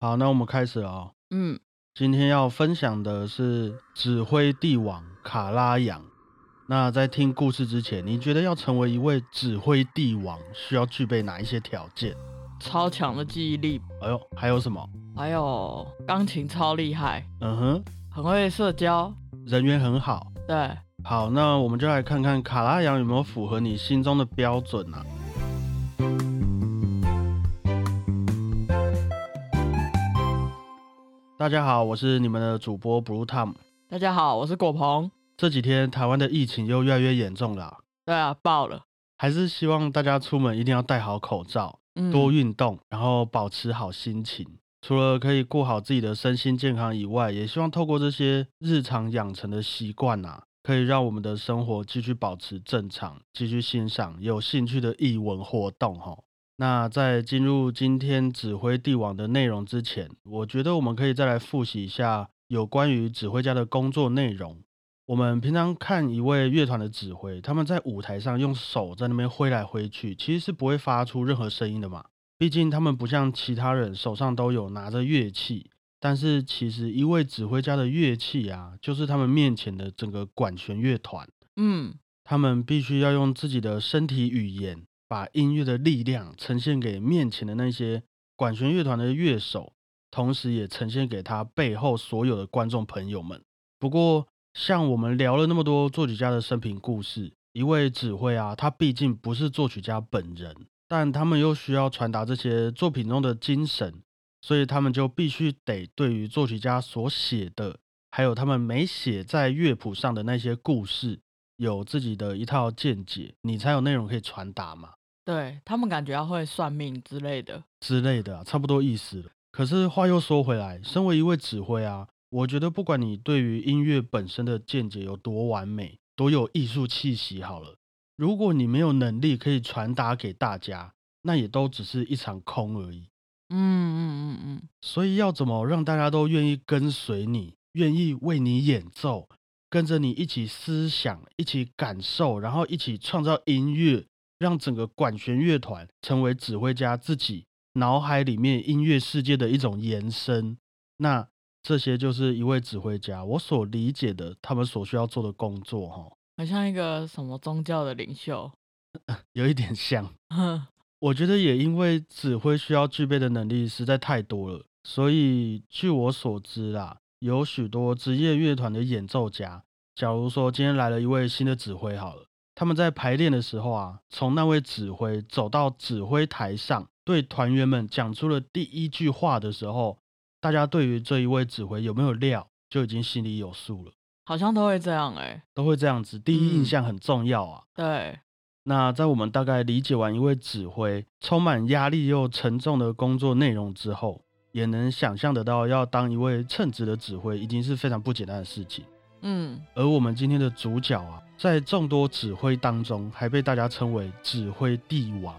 好，那我们开始了哦。嗯，今天要分享的是指挥帝王卡拉扬。那在听故事之前，你觉得要成为一位指挥帝王，需要具备哪一些条件？超强的记忆力，哎呦，还有什么？还有钢琴超厉害，嗯哼，很会社交。人缘很好。对，好，那我们就来看看卡拉扬有没有符合你心中的标准啊？大家好，我是你们的主播 Blue Tom。大家好，我是果鹏。这几天台湾的疫情又越来越严重了啊，对啊，爆了。还是希望大家出门一定要戴好口罩，嗯，多运动，然后保持好心情。除了可以过好自己的身心健康以外，也希望透过这些日常养成的习惯啊，可以让我们的生活继续保持正常，继续欣赏有兴趣的艺文活动哈。那在进入今天指挥帝王的内容之前，我觉得我们可以再来复习一下有关于指挥家的工作内容。我们平常看一位乐团的指挥，他们在舞台上用手在那边挥来挥去，其实是不会发出任何声音的嘛。毕竟他们不像其他人手上都有拿着乐器，但是其实一位指挥家的乐器啊，就是他们面前的整个管弦乐团。嗯，他们必须要用自己的身体语言，把音乐的力量呈现给面前的那些管弦乐团的乐手，同时也呈现给他背后所有的观众朋友们。不过，像我们聊了那么多作曲家的生平故事，一位指挥啊，他毕竟不是作曲家本人，但他们又需要传达这些作品中的精神，所以他们就必须得对于作曲家所写的，还有他们没写在乐谱上的那些故事，有自己的一套见解，你才有内容可以传达嘛对他们感觉要会算命之类的。之类的、啊，差不多意思了。可是话又说回来，身为一位指挥啊，我觉得不管你对于音乐本身的见解有多完美，多有艺术气息，好了，如果你没有能力可以传达给大家，那也都只是一场空而已。嗯嗯嗯嗯，所以要怎么让大家都愿意跟随你，愿意为你演奏，跟着你一起思想，一起感受，然后一起创造音乐，让整个管弦乐团成为指挥家自己脑海里面音乐世界的一种延伸。那这些就是一位指挥家我所理解的他们所需要做的工作，哈，很像一个什么宗教的领袖。有一点像。哼，我觉得也因为指挥需要具备的能力实在太多了，所以据我所知啦，有许多职业乐团的演奏家，假如说今天来了一位新的指挥好了，他们在排练的时候啊，从那位指挥走到指挥台上，对团员们讲出了第一句话的时候，大家对于这一位指挥有没有料，就已经心里有数了，好像都会这样哎、都会这样子，第一印嗯象很重要啊。对，那在我们大概理解完一位指挥充满压力又沉重的工作内容之后，也能想象得到，要当一位称职的指挥，已经是非常不简单的事情。嗯，而我们今天的主角啊，在众多指挥当中，还被大家称为指挥帝王。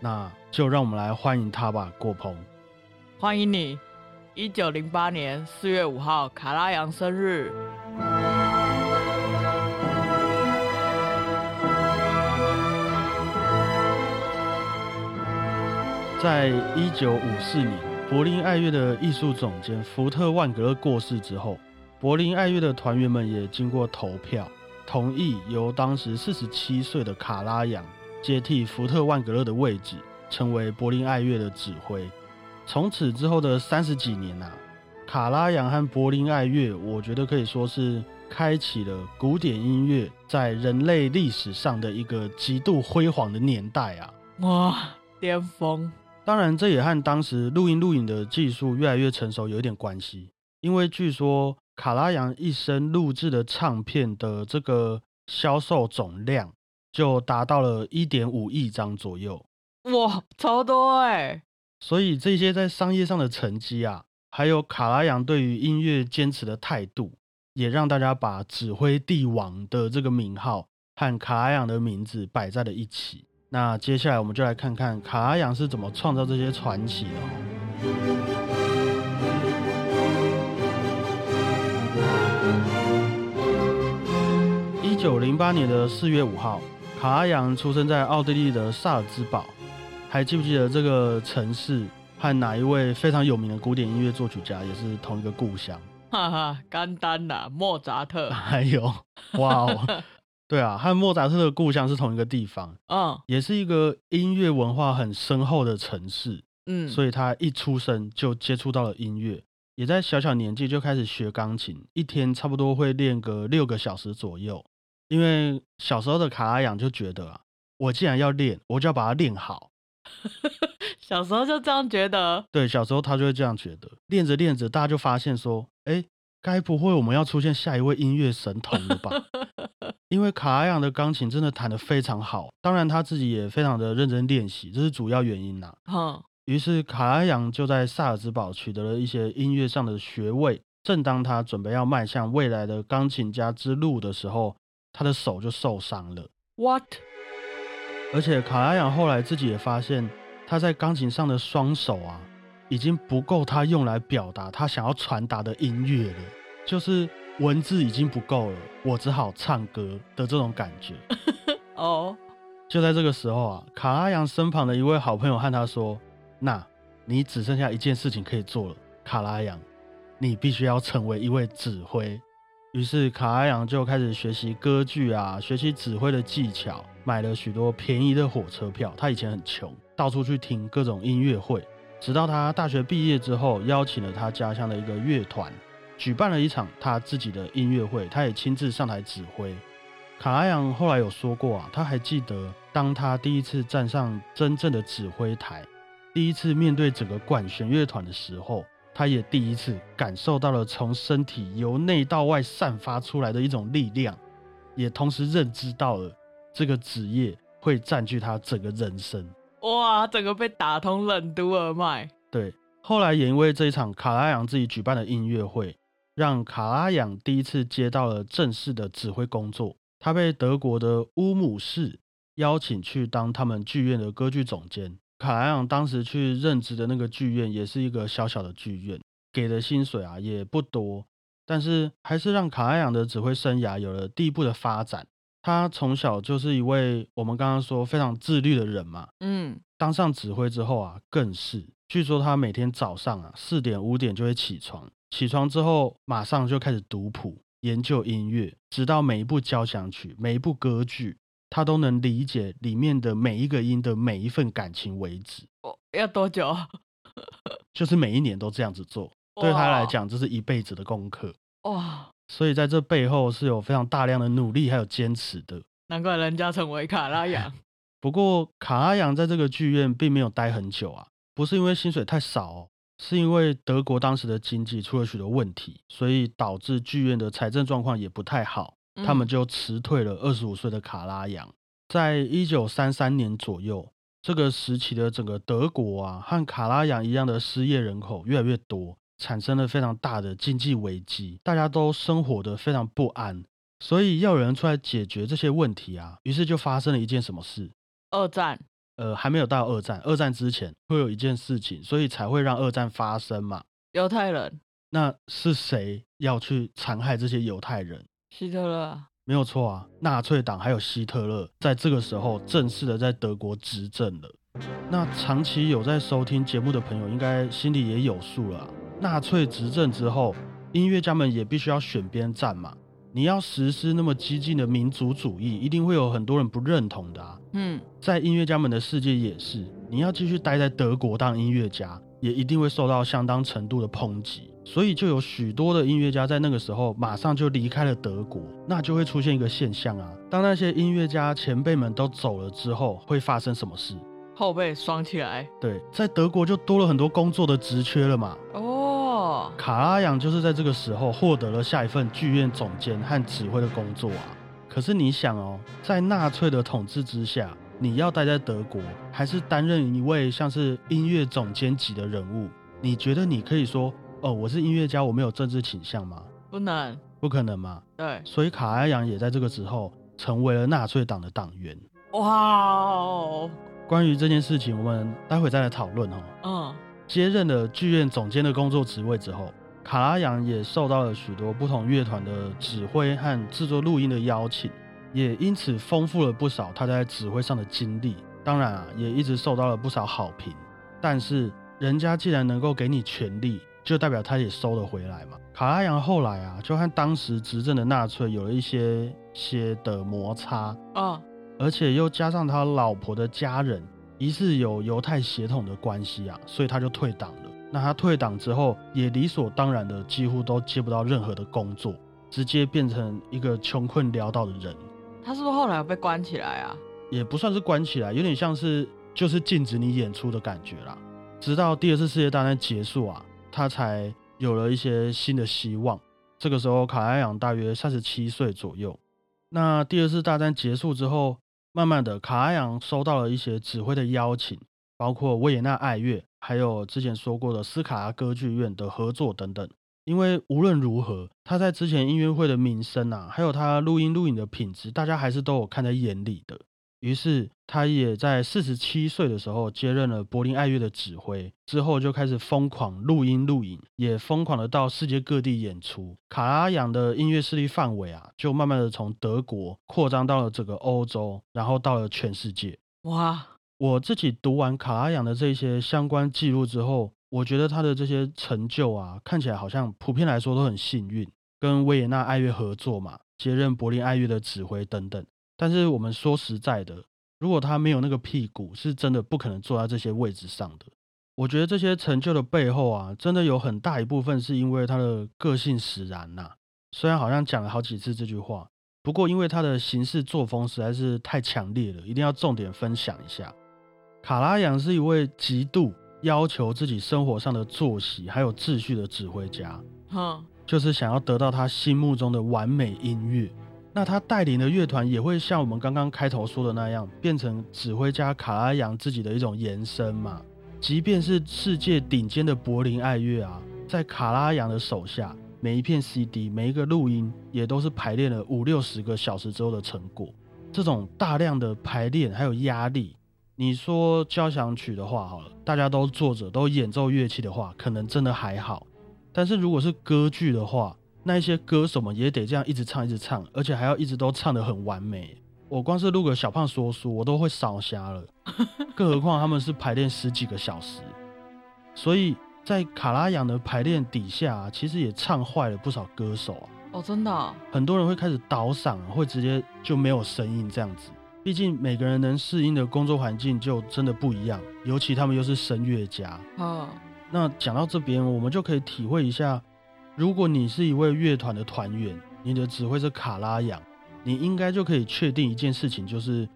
那就让我们来欢迎他吧，郭鹏。欢迎你，一九零八年四月五号卡拉扬生日。在一九五四年，柏林爱乐的艺术总监福特万格勒过世之后，柏林爱乐的团员们也经过投票，同意由当时四十七岁的卡拉扬接替福特万格勒的位置，成为柏林爱乐的指挥。从此之后的三十几年呐、卡拉扬和柏林爱乐，我觉得可以说是开启了古典音乐在人类历史上的一个极度辉煌的年代啊。哇，巅峰！当然，这也和当时录音录影的技术越来越成熟有一点关系。因为据说卡拉扬一生录制的唱片的这个销售总量就达到了一点五亿张左右，哇，超多哎、所以这些在商业上的成绩啊，还有卡拉扬对于音乐坚持的态度，也让大家把指挥帝王的这个名号和卡拉扬的名字摆在了一起。那接下来我们就来看看卡拉扬是怎么创造这些传奇的九零八年的四月五号，卡阿扬出生在奥地利的萨尔兹堡。还记不记得这个城市和哪一位非常有名的古典音乐作曲家也是同一个故乡。哈哈，甘丹啊，莫扎特。还有，哇哦，对啊，和莫扎特的故乡是同一个地方，嗯也是一个音乐文化很深厚的城市。嗯，所以他一出生就接触到了音乐，也在小小年纪就开始学钢琴，一天差不多会练个六个小时左右。因为小时候的卡拉扬就觉得啊，我既然要练，我就要把它练好。小时候就这样觉得。对，小时候他就会这样觉得。练着练着，大家就发现说，哎，该不会我们要出现下一位音乐神童了吧？因为卡拉扬的钢琴真的弹得非常好，当然他自己也非常的认真练习，这是主要原因呐、哼，于是卡拉扬就在萨尔兹堡取得了一些音乐上的学位。正当他准备要迈向未来的钢琴家之路的时候，他的手就受伤了。What？而且卡拉扬后来自己也发现，他在钢琴上的双手啊，已经不够他用来表达他想要传达的音乐了，就是文字已经不够了，我只好唱歌的这种感觉。哦，就在这个时候啊，卡拉扬身旁的一位好朋友和他说：“那你只剩下一件事情可以做了，卡拉扬，你必须要成为一位指挥。”于是卡拉扬就开始学习歌剧啊，学习指挥的技巧，买了许多便宜的火车票。他以前很穷，到处去听各种音乐会。直到他大学毕业之后，邀请了他家乡的一个乐团，举办了一场他自己的音乐会，他也亲自上台指挥。卡拉扬后来有说过啊，他还记得当他第一次站上真正的指挥台，第一次面对整个管弦乐团的时候，他也第一次感受到了从身体由内到外散发出来的一种力量，也同时认知到了这个职业会占据他整个人生。哇，整个被打通任督二脉。对，后来也因为这一场卡拉扬自己举办的音乐会，让卡拉扬第一次接到了正式的指挥工作。他被德国的乌姆市邀请去当他们剧院的歌剧总监。卡莱昂当时去任职的那个剧院也是一个小小的剧院，给的薪水啊也不多，但是还是让卡莱昂的指挥生涯有了第一步的发展。他从小就是一位我们刚刚说非常自律的人嘛，嗯，当上指挥之后啊，更是。据说他每天早上啊四点五点就会起床，起床之后马上就开始读谱、研究音乐，直到每一部交响曲、每一部歌剧，他都能理解里面的每一个音的每一份感情为止。哦，要多久？就是每一年都这样子做，对他来讲这是一辈子的功课。哇，所以在这背后是有非常大量的努力还有坚持的。难怪人家成为卡拉扬。不过卡拉扬在这个剧院并没有待很久啊，不是因为薪水太少哦，是因为德国当时的经济出了许多问题，所以导致剧院的财政状况也不太好，他们嗯就辞退了二十五岁的卡拉扬。在一九三三年左右，这个时期的整个德国啊，和卡拉扬一样的失业人口越来越多，产生了非常大的经济危机，大家都生活的非常不安，所以要有人出来解决这些问题啊。于是就发生了一件什么事？二战。呃，还没有到二战，二战之前会有一件事情，所以才会让二战发生嘛。犹太人，那是谁要去残害这些犹太人？希特勒啊。没有错啊，纳粹党还有希特勒在这个时候正式的在德国执政了。那长期有在收听节目的朋友，应该心里也有数了啊。纳粹执政之后，音乐家们也必须要选边站嘛。你要实施那么激进的民族主义，一定会有很多人不认同的啊。嗯，在音乐家们的世界也是，你要继续待在德国当音乐家，也一定会受到相当程度的抨击。所以就有许多的音乐家在那个时候马上就离开了德国，那就会出现一个现象啊，当那些音乐家前辈们都走了之后，会发生什么事？后背双起来。对，在德国就多了很多工作的职缺了嘛。哦，卡拉扬就是在这个时候获得了下一份剧院总监和指挥的工作啊。可是你想哦，在纳粹的统治之下，你要待在德国，还是担任一位像是音乐总监级的人物？你觉得你可以说哦，我是音乐家，我没有政治倾向吗？不能。不可能嘛。对，所以卡拉扬也在这个时候成为了纳粹党的党员。哇哦，关于这件事情，我们待会再来讨论哦。嗯，接任了剧院总监的工作职位之后，卡拉扬也受到了许多不同乐团的指挥和制作录音的邀请，也因此丰富了不少他在指挥上的经历。当然啊，也一直受到了不少好评。但是人家既然能够给你权利，就代表他也收了回来嘛。卡拉扬后来啊，就和当时执政的纳粹有了一些些的摩擦，嗯，而且又加上他老婆的家人疑似有犹太血统的关系啊，所以他就退党了。那他退党之后，也理所当然的几乎都接不到任何的工作，直接变成一个穷困潦倒的人。他是不是后来有被关起来啊？也不算是关起来，有点像是就是禁止你演出的感觉啦。直到第二次世界大战结束啊，他才有了一些新的希望。这个时候，卡拉扬大约三十七岁左右。那第二次大战结束之后，慢慢的，卡拉扬收到了一些指挥的邀请，包括维也纳爱乐，还有之前说过的斯卡拉歌剧院的合作等等。因为无论如何，他在之前音乐会的名声啊，还有他录音录影的品质，大家还是都有看在眼里的。于是，他也在四十七岁的时候接任了柏林爱乐的指挥，之后就开始疯狂录音录影，也疯狂的到世界各地演出。卡拉扬的音乐势力范围啊，就慢慢的从德国扩张到了整个欧洲，然后到了全世界。哇，我自己读完卡拉扬的这些相关记录之后，我觉得他的这些成就啊，看起来好像普遍来说都很幸运，跟维也纳爱乐合作嘛，接任柏林爱乐的指挥等等。但是我们说实在的，如果他没有那个屁股，是真的不可能坐在这些位置上的。我觉得这些成就的背后啊，真的有很大一部分是因为他的个性使然呐。虽然好像讲了好几次这句话，不过因为他的行事作风实在是太强烈了，一定要重点分享一下。卡拉扬是一位极度要求自己生活上的作息还有秩序的指挥家，哼，就是想要得到他心目中的完美音乐。那他带领的乐团也会像我们刚刚开头说的那样，变成指挥家卡拉扬自己的一种延伸嘛。即便是世界顶尖的柏林爱乐啊，在卡拉扬的手下，每一片 CD、每一个录音，也都是排练了五六十个小时之后的成果。这种大量的排练还有压力，你说交响曲的话好了，大家都坐着都演奏乐器的话，可能真的还好。但是如果是歌剧的话，那一些歌手们也得这样一直唱一直唱，而且还要一直都唱得很完美。我光是录个小胖说书，我都会烧瞎了，更何况他们是排练十几个小时。所以在卡拉扬的排练底下，其实也唱坏了不少歌手啊。哦，真的哦，很多人会开始倒嗓，会直接就没有声音这样子。毕竟每个人能适应的工作环境就真的不一样，尤其他们又是声乐家。哦，那讲到这边，我们就可以体会一下。如果你是一位乐团的团员，你的指挥是卡拉扬，你应该就可以确定一件事情，就是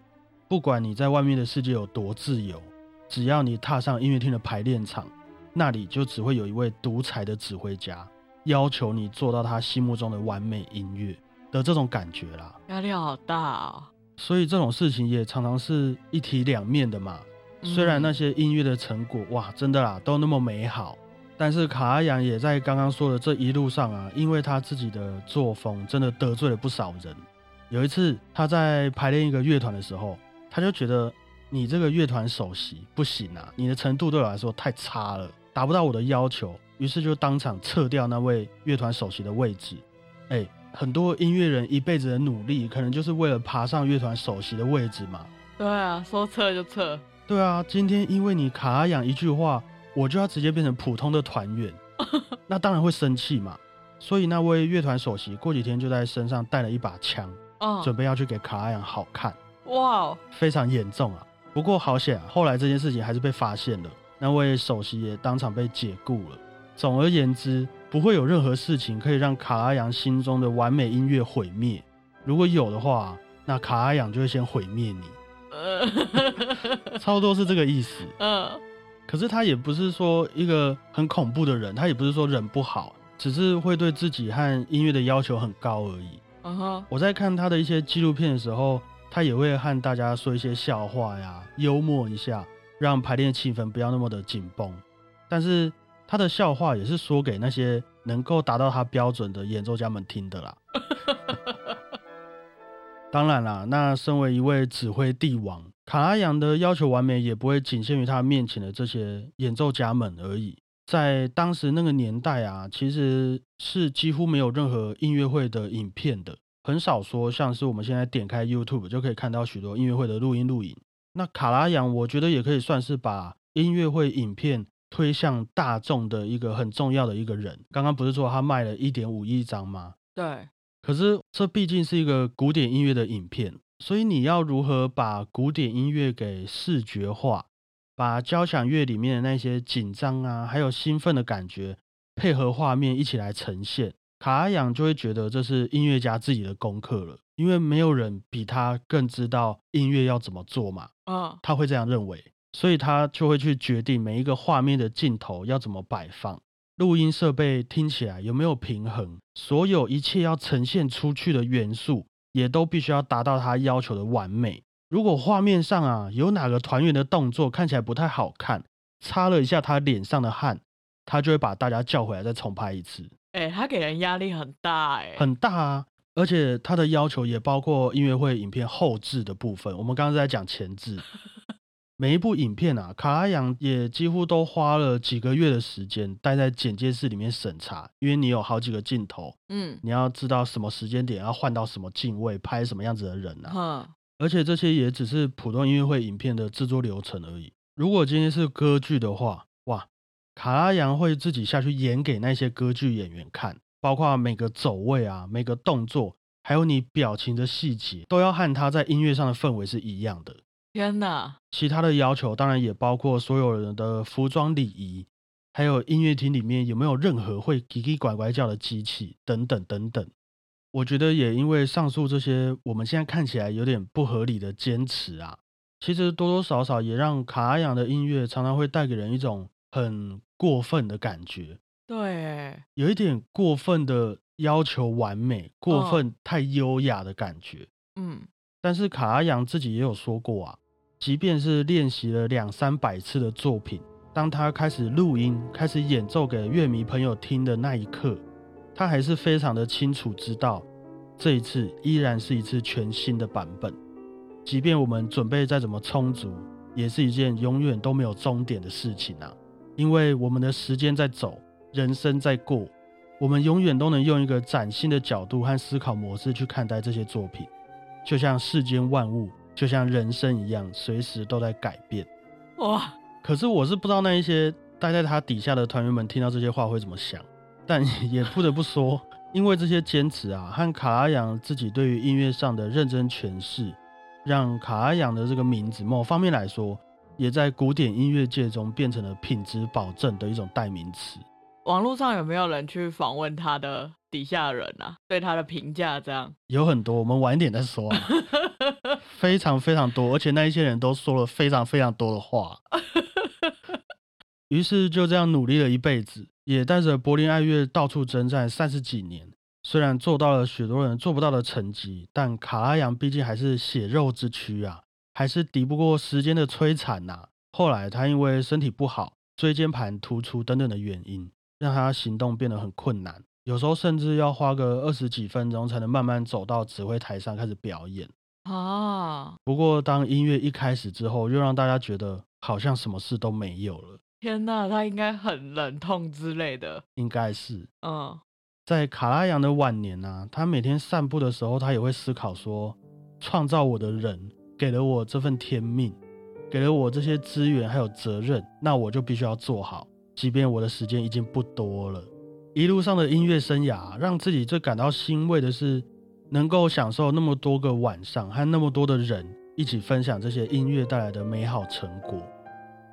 不管你在外面的世界有多自由，只要你踏上音乐厅的排练场，那里就只会有一位独裁的指挥家，要求你做到他心目中的完美音乐的这种感觉啦。压力好大哦。所以这种事情也常常是一体两面的嘛。虽然那些音乐的成果，哇，真的啦，都那么美好。但是卡阿扬也在刚刚说的这一路上啊，因为他自己的作风，真的得罪了不少人。有一次他在排练一个乐团的时候，他就觉得你这个乐团首席不行啊，你的程度对我来说太差了，达不到我的要求，于是就当场撤掉那位乐团首席的位置。哎，很多音乐人一辈子的努力，可能就是为了爬上乐团首席的位置嘛。对啊，说撤就撤。对啊，今天因为你卡阿扬一句话。我就要直接变成普通的团员，那当然会生气嘛。所以那位乐团首席过几天就在身上带了一把枪，准备要去给卡拉扬好看。哇，非常严重啊！不过好险，后来这件事情还是被发现了，那位首席也当场被解雇了。总而言之，不会有任何事情可以让卡拉扬心中的完美音乐毁灭。如果有的话，那卡拉扬就会先毁灭你。差不多是这个意思。嗯。可是他也不是说一个很恐怖的人，他也不是说人不好，只是会对自己和音乐的要求很高而已。我在看他的一些纪录片的时候，他也会和大家说一些笑话呀，幽默一下，让排练气氛不要那么的紧绷。但是他的笑话也是说给那些能够达到他标准的演奏家们听的啦。当然啦，那身为一位指挥帝王。卡拉扬的要求完美，也不会仅限于他面前的这些演奏家们而已。在当时那个年代啊，其实是几乎没有任何音乐会的影片的，很少说像是我们现在点开 YouTube 就可以看到许多音乐会的录音录影。那卡拉扬，我觉得也可以算是把音乐会影片推向大众的一个很重要的一个人。刚刚不是说他卖了一点五亿张吗？对，可是这毕竟是一个古典音乐的影片，所以你要如何把古典音乐给视觉化，把交响乐里面的那些紧张啊，还有兴奋的感觉，配合画面一起来呈现，卡拉扬就会觉得这是音乐家自己的功课了，因为没有人比他更知道音乐要怎么做嘛，嗯，他会这样认为，所以他就会去决定每一个画面的镜头要怎么摆放。录音设备听起来有没有平衡？所有一切要呈现出去的元素，也都必须要达到他要求的完美。如果画面上啊有哪个团员的动作看起来不太好看，擦了一下他脸上的汗，他就会把大家叫回来再重拍一次，哎、他给人压力很大、哎，很大啊。而且他的要求也包括音乐会影片后置的部分。我们刚刚在讲前置，每一部影片啊，卡拉扬也几乎都花了几个月的时间待在剪接室里面审查，因为你有好几个镜头，嗯，你要知道什么时间点要换到什么镜位，拍什么样子的人啊。哼，而且这些也只是普通音乐会影片的制作流程而已。如果今天是歌剧的话，哇，卡拉扬会自己下去演给那些歌剧演员看，包括每个走位啊、每个动作，还有你表情的细节，都要和他在音乐上的氛围是一样的。天哪，其他的要求当然也包括所有人的服装礼仪，还有音乐厅里面有没有任何会叽叽拐拐叫的机器等等等等。我觉得也因为上述这些我们现在看起来有点不合理的坚持啊，其实多多少少也让卡阿扬的音乐常常会带给人一种很过分的感觉，对，哎，有一点过分的要求完美，过嗯。分太优雅的感觉。嗯，但是卡阿扬自己也有说过啊，即便是练习了两三百次的作品，当他开始录音、开始演奏给乐迷朋友听的那一刻，他还是非常的清楚知道，这一次依然是一次全新的版本。即便我们准备再怎么充足，也是一件永远都没有终点的事情啊！因为我们的时间在走，人生在过，我们永远都能用一个崭新的角度和思考模式去看待这些作品。就像世间万物，就像人生一样，随时都在改变。哇，可是我是不知道那一些待在他底下的团员们听到这些话会怎么想，但也不得不说，因为这些坚持啊，和卡拉扬自己对于音乐上的认真诠释，让卡拉扬的这个名字某方面来说，也在古典音乐界中变成了品质保证的一种代名词。网络上有没有人去访问他的底下人啊？对他的评价这样？有很多，我们晚一点再说啊，非常非常多，而且那一些人都说了非常非常多的话。于是就这样努力了一辈子，也带着柏林爱乐到处征战三十几年。虽然做到了许多人做不到的成绩，但卡拉扬毕竟还是血肉之躯啊，还是敌不过时间的摧残呐、后来他因为身体不好、椎间盘突出等等的原因，让他行动变得很困难，有时候甚至要花个二十几分钟才能慢慢走到指挥台上开始表演。啊，不过当音乐一开始之后，又让大家觉得好像什么事都没有了，天哪，他应该很冷痛之类的。应该是。嗯，在卡拉扬的晚年啊，他每天散步的时候，他也会思考说：创造我的人给了我这份天命，给了我这些资源还有责任，那我就必须要做好，即便我的时间已经不多了。一路上的音乐生涯，让自己最感到欣慰的是，能够享受那么多个晚上，和那么多的人一起分享这些音乐带来的美好成果。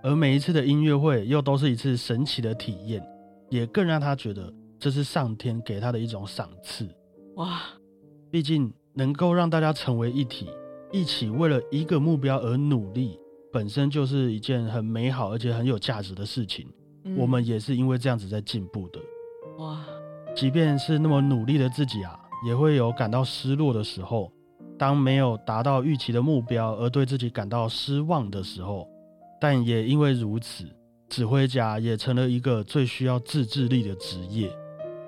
而每一次的音乐会，又都是一次神奇的体验，也更让他觉得这是上天给他的一种赏赐。哇，毕竟能够让大家成为一体，一起为了一个目标而努力，本身就是一件很美好而且很有价值的事情。嗯我们也是因为这样子在进步的。哇，即便是那么努力的自己啊，也会有感到失落的时候。当没有达到预期的目标而对自己感到失望的时候，但也因为如此，指挥家也成了一个最需要自制力的职业，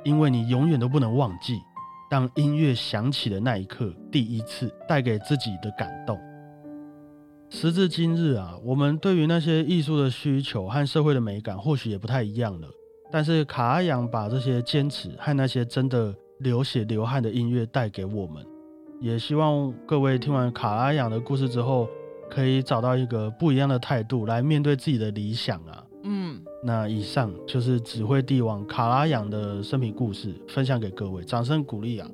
因为你永远都不能忘记，当音乐响起的那一刻，第一次带给自己的感动。时至今日啊，我们对于那些艺术的需求和社会的美感或许也不太一样了。但是卡阿扬把这些坚持和那些真的流血流汗的音乐带给我们，也希望各位听完卡阿扬的故事之后，可以找到一个不一样的态度来面对自己的理想啊。嗯，那以上就是指挥帝王卡拉扬的生平故事，分享给各位，掌声鼓励啊！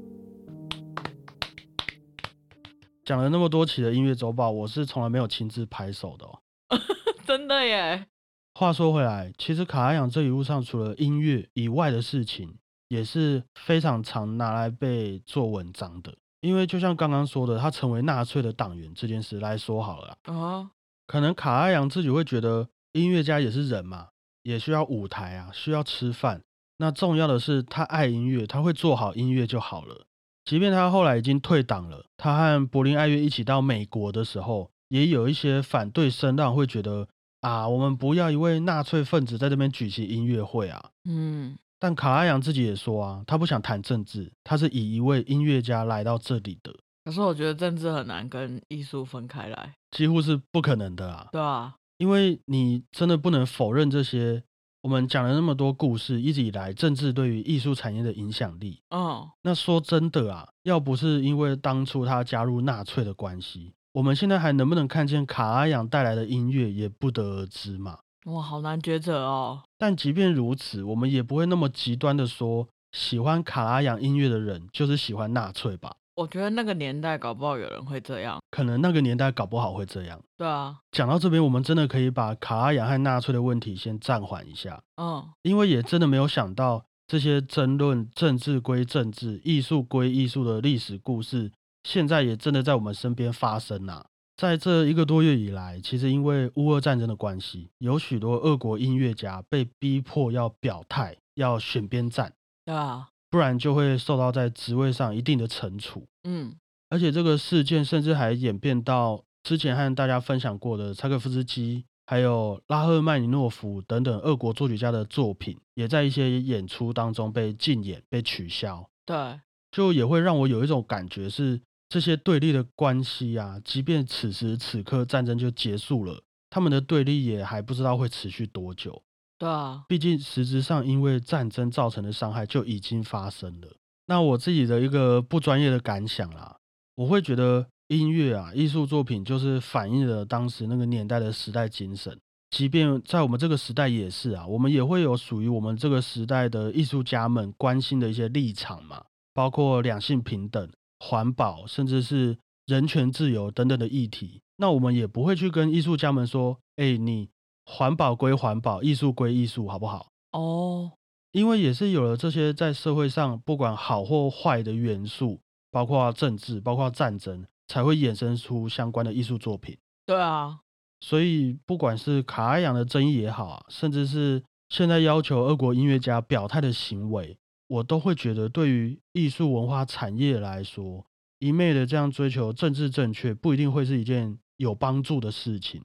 讲了那么多期的音乐周报，我是从来没有亲自拍手的哦。真的耶。话说回来，其实卡拉扬这一路上，除了音乐以外的事情，也是非常常拿来被做文章的。因为就像刚刚说的，他成为纳粹的党员这件事来说好了啊，可能卡拉扬自己会觉得，音乐家也是人嘛，也需要舞台啊，需要吃饭。那重要的是，他爱音乐，他会做好音乐就好了。即便他后来已经退党了，他和柏林爱乐一起到美国的时候，也有一些反对声浪会觉得啊，我们不要一位纳粹分子在这边举行音乐会啊。嗯，但卡拉扬自己也说啊，他不想谈政治，他是以一位音乐家来到这里的。可是我觉得政治很难跟艺术分开来，几乎是不可能的啊。对啊，因为你真的不能否认这些。我们讲了那么多故事，一直以来政治对于艺术产业的影响力。哦，那说真的啊，要不是因为当初他加入纳粹的关系，我们现在还能不能看见卡拉扬带来的音乐，也不得而知嘛。哇，好难抉择哦。但即便如此，我们也不会那么极端的说，喜欢卡拉扬音乐的人就是喜欢纳粹吧。我觉得那个年代搞不好有人会这样，可能那个年代搞不好会这样。对啊，讲到这边，我们真的可以把卡拉扬和纳粹的问题先暂缓一下。嗯，因为也真的没有想到这些争论政治归政治、艺术归艺术的历史故事，现在也真的在我们身边发生呐。在这一个多月以来，其实因为乌俄战争的关系，有许多俄国音乐家被逼迫要表态，要选边站。对啊。不然就会受到在职位上一定的惩处。嗯，而且这个事件甚至还演变到之前和大家分享过的柴可夫斯基，还有拉赫曼尼诺夫等等俄国作曲家的作品，也在一些演出当中被禁演、被取消。对，就也会让我有一种感觉是，这些对立的关系啊，即便此时此刻战争就结束了，他们的对立也还不知道会持续多久。对啊，毕竟实质上因为战争造成的伤害就已经发生了。那我自己的一个不专业的感想啦，我会觉得音乐啊，艺术作品就是反映了当时那个年代的时代精神。即便在我们这个时代也是啊，我们也会有属于我们这个时代的艺术家们关心的一些立场嘛，包括两性平等、环保，甚至是人权自由等等的议题。那我们也不会去跟艺术家们说，哎，你。环保归环保，艺术归艺术，好不好？哦，因为也是有了这些在社会上不管好或坏的元素，包括政治，包括战争，才会衍生出相关的艺术作品。对啊，所以不管是卡埃扬的争议也好啊，甚至是现在要求俄国音乐家表态的行为，我都会觉得对于艺术文化产业来说，一昧的这样追求政治正确，不一定会是一件有帮助的事情。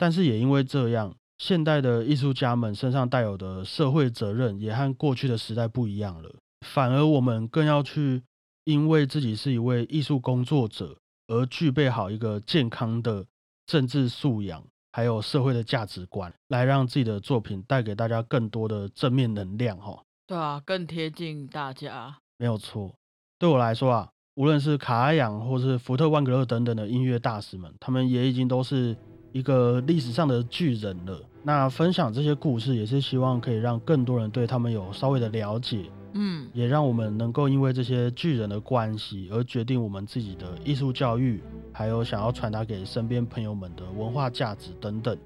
但是也因为这样。现代的艺术家们身上带有的社会责任也和过去的时代不一样了，反而我们更要去，因为自己是一位艺术工作者，而具备好一个健康的政治素养，还有社会的价值观，来让自己的作品带给大家更多的正面能量。哈，对啊，更贴近大家，没有错。对我来说啊，无论是卡拉扬或是福特万格勒等等的音乐大师们，他们也已经都是。一个历史上的巨人了。那分享这些故事，也是希望可以让更多人对他们有稍微的了解，嗯，也让我们能够因为这些巨人的关系而决定我们自己的艺术教育，还有想要传达给身边朋友们的文化价值等等，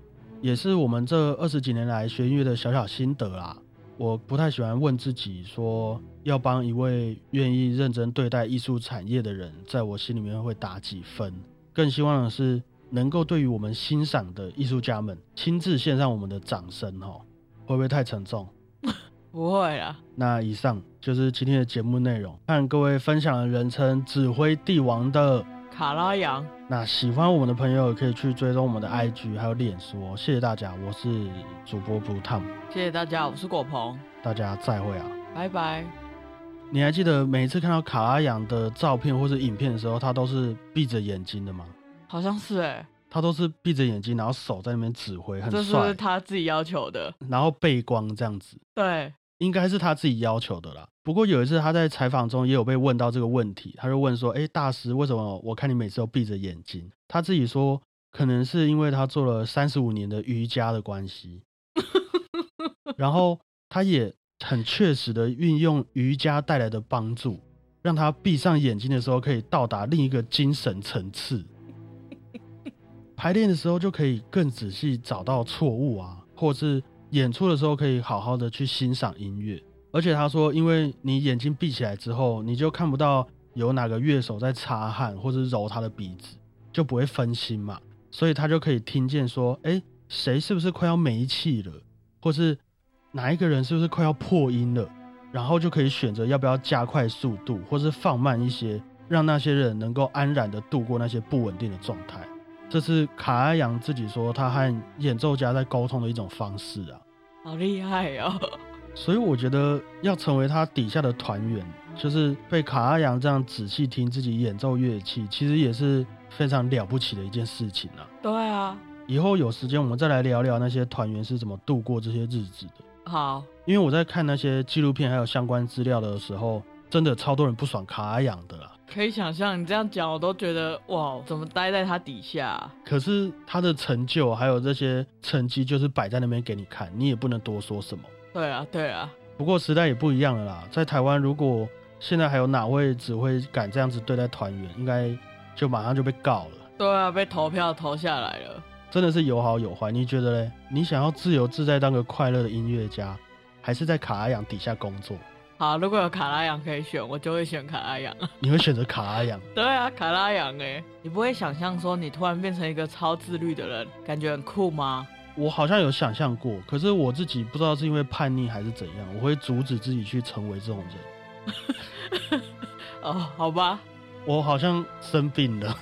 也是我们这二十几年来学音乐的小小心得啦。我不太喜欢问自己说要帮一位愿意认真对待艺术产业的人，在我心里面会打几分，更希望的是。能够对于我们欣赏的艺术家们亲自献上我们的掌声，哈，会不会太沉重？不会啦。那以上就是今天的节目内容，和各位分享了人称指挥帝王的卡拉扬。那喜欢我们的朋友可以去追踪我们的 IG 还有脸书哦。谢谢大家，我是主播 Blue Tom。谢谢大家，我是果鹏。大家再会啊，拜拜。你还记得每一次看到卡拉扬的照片或者影片的时候，他都是闭着眼睛的吗？好像是哎，他都是闭着眼睛，然后手在那边指挥，很帅。这是他自己要求的，然后背光这样子。对，应该是他自己要求的啦。不过有一次他在采访中也有被问到这个问题，他就问说：“哎，大师，为什么我看你每次都闭着眼睛？”他自己说，可能是因为他做了三十五年的瑜伽的关系。然后他也很确实的运用瑜伽带来的帮助，让他闭上眼睛的时候可以到达另一个精神层次。排练的时候就可以更仔细找到错误啊，或是演出的时候可以好好的去欣赏音乐。而且他说，因为你眼睛闭起来之后，你就看不到有哪个乐手在擦汗或者揉他的鼻子，就不会分心嘛。所以他就可以听见说，哎，谁是不是快要没气了，或是哪一个人是不是快要破音了，然后就可以选择要不要加快速度，或是放慢一些，让那些人能够安然的度过那些不稳定的状态。这是卡阿扬自己说他和演奏家在沟通的一种方式啊，好厉害哦！所以我觉得要成为他底下的团员，就是被卡阿扬这样仔细听自己演奏乐器，其实也是非常了不起的一件事情啊。对啊，以后有时间我们再来聊聊那些团员是怎么度过这些日子的。好，因为我在看那些纪录片还有相关资料的时候，真的超多人不爽卡阿扬的啦。可以想象你这样讲，我都觉得哇，怎么待在他底下？可是他的成就还有这些成绩，就是摆在那边给你看，你也不能多说什么。对啊，对啊。不过时代也不一样了啦，在台湾，如果现在还有哪位指挥敢这样子对待团员，应该就马上就被告了。对啊，被投票投下来了。真的是有好有坏，你觉得嘞？你想要自由自在当个快乐的音乐家，还是在卡拉扬底下工作？好，如果有卡拉扬可以选，我就会选卡拉扬。你会选择卡拉扬？对啊，卡拉扬哎，你不会想象说你突然变成一个超自律的人，感觉很酷吗？我好像有想象过，可是我自己不知道是因为叛逆还是怎样，我会阻止自己去成为这种人。哦，好吧，我好像生病了。